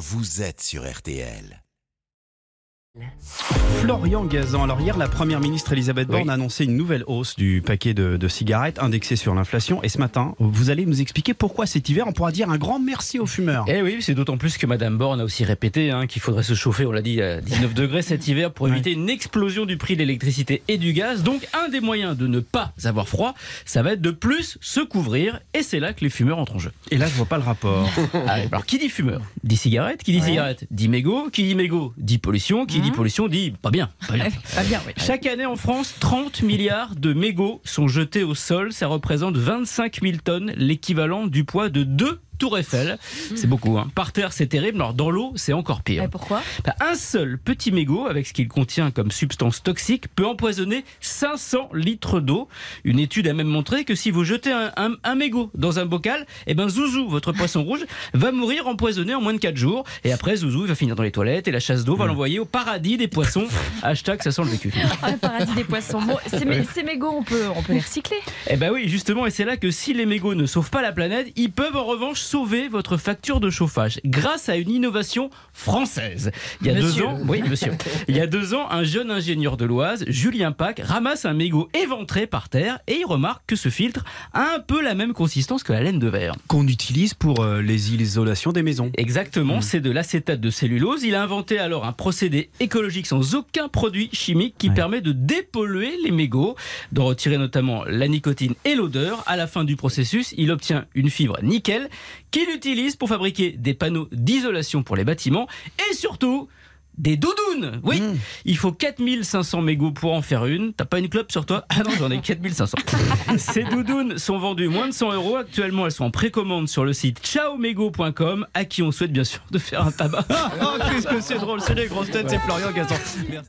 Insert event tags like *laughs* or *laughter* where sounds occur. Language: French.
vous êtes sur RTL. Florian Gazan. Alors hier, la première ministre Elisabeth Borne Oui. a annoncé une nouvelle hausse du paquet de, de cigarettes indexé sur l'inflation. Et ce matin, vous allez nous expliquer pourquoi cet hiver, on pourra dire un grand merci aux fumeurs. Eh oui, c'est d'autant plus que Madame Borne a aussi répété hein, qu'il faudrait se chauffer, on l'a dit, à 19 degrés cet hiver pour Ouais. éviter une explosion du prix de l'électricité et du gaz. Donc, un des moyens de ne pas avoir froid, ça va être de plus se couvrir. Et c'est là que les fumeurs entrent en jeu. Et là, je vois pas le rapport. *laughs* Ah, alors, qui dit fumeur dit cigarette. Qui dit cigarette dit mégot. Qui dit mégot dit pollution. Qui dit pollution dit pas bien. Pas bien. *laughs* Pas bien, oui. Chaque année en France, 30 milliards de mégots sont jetés au sol. Ça représente 25 000 tonnes, l'équivalent du poids de deux Tour Eiffel. C'est beaucoup. Hein. Par terre, c'est terrible. Alors dans l'eau, c'est encore pire. Et pourquoi Bah, Un seul petit mégot, avec ce qu'il contient comme substance toxique, peut empoisonner 500 litres d'eau. Une étude a même montré que si vous jetez un, un- un mégot dans un bocal, eh ben Zouzou, votre poisson rouge, va mourir empoisonné en moins de 4 jours. Et après, Zouzou il va finir dans les toilettes et la chasse d'eau va l'envoyer au paradis des poissons. *laughs* Hashtag ça sent le vécu. Ah, le paradis des poissons. Bon, ces, mé- ces mégots, on peut, on peut les recycler. Eh ben oui, justement, et c'est là que si les mégots ne sauvent pas la planète, ils peuvent en revanche sauver votre facture de chauffage grâce à une innovation française. Il y a Monsieur. deux ans, oui, monsieur. *laughs* Il y a deux ans, un jeune ingénieur de l'Oise, Julien Pac, ramasse un mégot éventré par terre et il remarque que ce filtre a un peu la même consistance que la laine de verre. Qu'on utilise pour euh, les isolations des maisons. Exactement, c'est de l'acétate de cellulose. Il a inventé alors un procédé écologique sans aucun produit chimique qui Ouais. permet de dépolluer les mégots, de retirer notamment la nicotine et l'odeur. À la fin du processus, il obtient une fibre nickel qu'il utilise pour fabriquer des panneaux d'isolation pour les bâtiments et surtout des doudounes. Oui, Mmh. il faut 4500 mégots pour en faire une. T'as pas une clope sur toi? Ah non, j'en ai 4500. *laughs* Ces doudounes sont vendues moins de 100 euros. Actuellement, elles sont en précommande sur le site ciaomego.com à qui on souhaite bien sûr de faire un tabac. *laughs* Oh, qu'est-ce que c'est drôle, c'est les grosses têtes, c'est Florian Gazan. Merci.